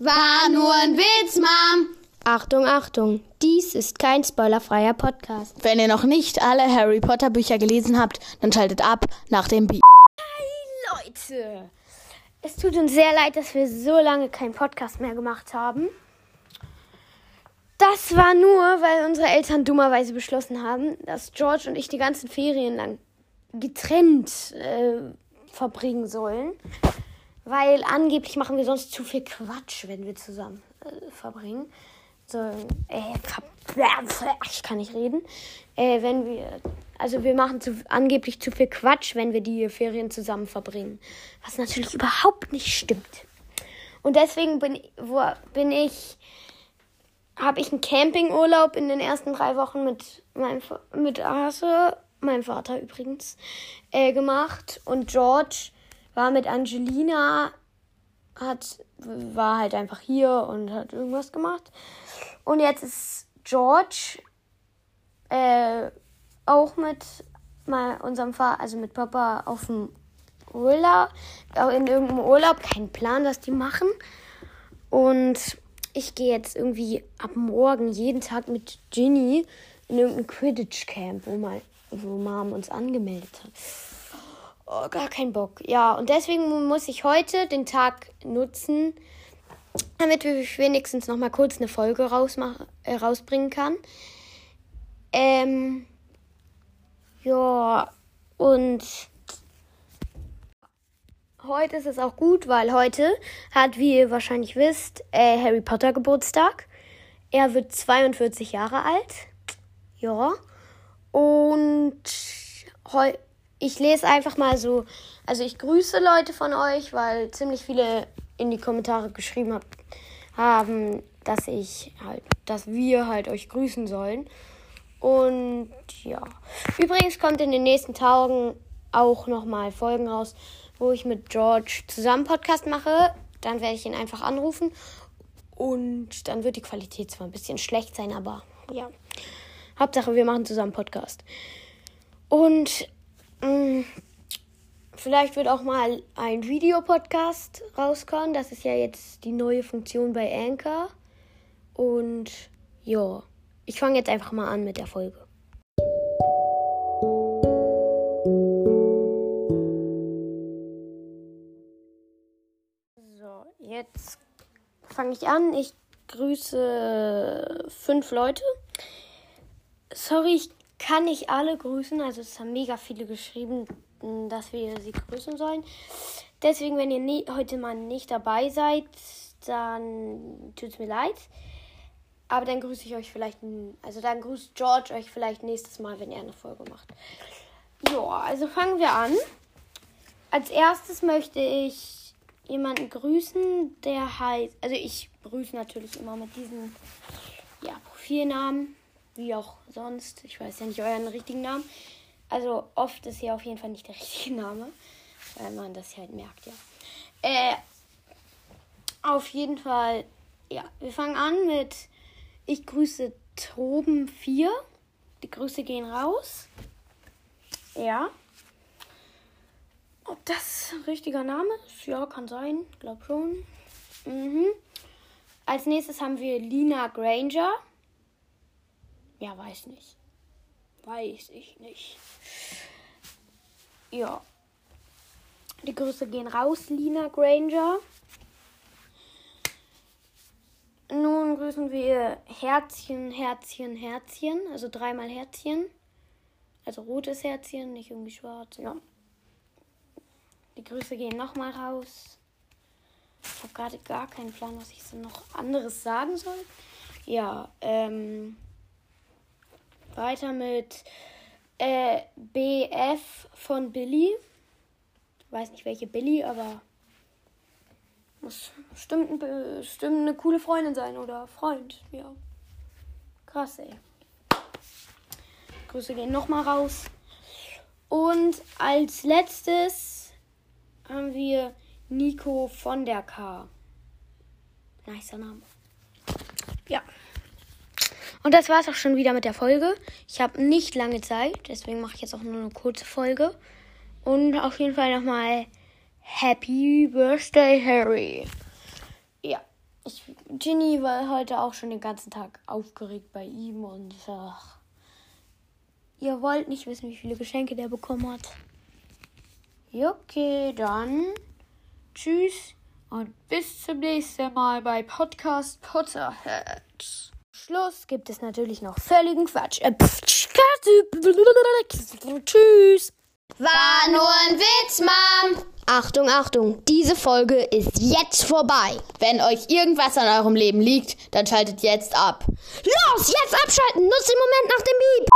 War nur ein Witz, Mom. Achtung, Achtung, dies ist kein spoilerfreier Podcast. Wenn ihr noch nicht alle Harry Potter Bücher gelesen habt, dann schaltet ab nach dem Beat. Hi Leute, es tut uns sehr leid, dass wir so lange keinen Podcast mehr gemacht haben. Das war nur, weil unsere Eltern dummerweise beschlossen haben, dass George und ich die ganzen Ferien lang getrennt äh, verbringen sollen. Weil angeblich machen wir sonst zu viel Quatsch, wenn wir zusammen äh, verbringen. So, äh, ich kann nicht reden. Äh, wenn wir, also wir machen zu, angeblich zu viel Quatsch, wenn wir die Ferien zusammen verbringen. Was natürlich überhaupt nicht stimmt. Und deswegen bin, wo, bin ich, habe ich einen Campingurlaub in den ersten drei Wochen mit meinem, mit Arthur, meinem Vater übrigens, äh, gemacht. Und George war mit Angelina, hat, war halt einfach hier und hat irgendwas gemacht. Und jetzt ist George äh, auch mit mal unserem Vater, also mit Papa auf dem Urlaub, in irgendeinem Urlaub, kein Plan, was die machen. Und ich gehe jetzt irgendwie ab morgen jeden Tag mit Ginny in irgendein Quidditch-Camp, wo, mal, wo Mom uns angemeldet hat. Oh, gar kein Bock. Ja, und deswegen muss ich heute den Tag nutzen, damit ich wenigstens noch mal kurz eine Folge äh, rausbringen kann. Ähm, ja, und heute ist es auch gut, weil heute hat, wie ihr wahrscheinlich wisst, äh, Harry Potter Geburtstag. Er wird 42 Jahre alt. Ja. Und heute ich lese einfach mal so, also ich grüße Leute von euch, weil ziemlich viele in die Kommentare geschrieben hab, haben, dass ich halt, dass wir halt euch grüßen sollen. Und ja. Übrigens kommt in den nächsten Tagen auch nochmal Folgen raus, wo ich mit George zusammen Podcast mache. Dann werde ich ihn einfach anrufen. Und dann wird die Qualität zwar ein bisschen schlecht sein, aber ja. Hauptsache, wir machen zusammen Podcast. Und vielleicht wird auch mal ein Videopodcast rauskommen. Das ist ja jetzt die neue Funktion bei Anchor. Und ja, ich fange jetzt einfach mal an mit der Folge. So, jetzt fange ich an. Ich grüße fünf Leute. Sorry, ich kann nicht alle grüßen. Also es haben mega viele geschrieben, dass wir sie grüßen sollen. Deswegen, wenn ihr nie, heute mal nicht dabei seid, dann tut es mir leid. Aber dann grüße ich euch vielleicht, also dann grüßt George euch vielleicht nächstes Mal, wenn er eine Folge macht. Ja, also fangen wir an. Als erstes möchte ich jemanden grüßen, der heißt, also ich grüße natürlich immer mit diesem ja, Profilnamen wie auch sonst. Ich weiß ja nicht euren richtigen Namen. Also oft ist hier auf jeden Fall nicht der richtige Name, weil man das halt merkt, ja. Äh, auf jeden Fall, ja, wir fangen an mit Ich grüße Troben 4. Die Grüße gehen raus. Ja. Ob das ein richtiger Name ist? Ja, kann sein. Glaub schon. Mhm. Als nächstes haben wir Lina Granger. Ja, weiß nicht. Weiß ich nicht. Ja. Die Grüße gehen raus, Lina Granger. Nun grüßen wir Herzchen, Herzchen, Herzchen. Also dreimal Herzchen. Also rotes Herzchen, nicht irgendwie schwarz. Ja. Die Grüße gehen nochmal raus. Ich habe gerade gar keinen Plan, was ich so noch anderes sagen soll. Ja, ähm. Weiter mit äh, BF von Billy. Weiß nicht welche Billy, aber muss bestimmt, bestimmt eine coole Freundin sein oder Freund. Ja. Krass, ey. Grüße gehen nochmal raus. Und als letztes haben wir Nico von der K. Nicer Name. Ja. Und das war es auch schon wieder mit der Folge. Ich habe nicht lange Zeit, deswegen mache ich jetzt auch nur eine kurze Folge. Und auf jeden Fall nochmal Happy Birthday, Harry. Ja, ich Ginny war heute auch schon den ganzen Tag aufgeregt bei ihm und ach, ihr wollt nicht wissen, wie viele Geschenke der bekommen hat. Okay, dann tschüss und bis zum nächsten Mal bei Podcast Potterhead. Schluss gibt es natürlich noch völligen Quatsch. Äh, Tschüss. War nur ein Witz, Mom. Achtung, Achtung, diese Folge ist jetzt vorbei. Wenn euch irgendwas an eurem Leben liegt, dann schaltet jetzt ab. Los, jetzt abschalten, nutzt den Moment nach dem Beep.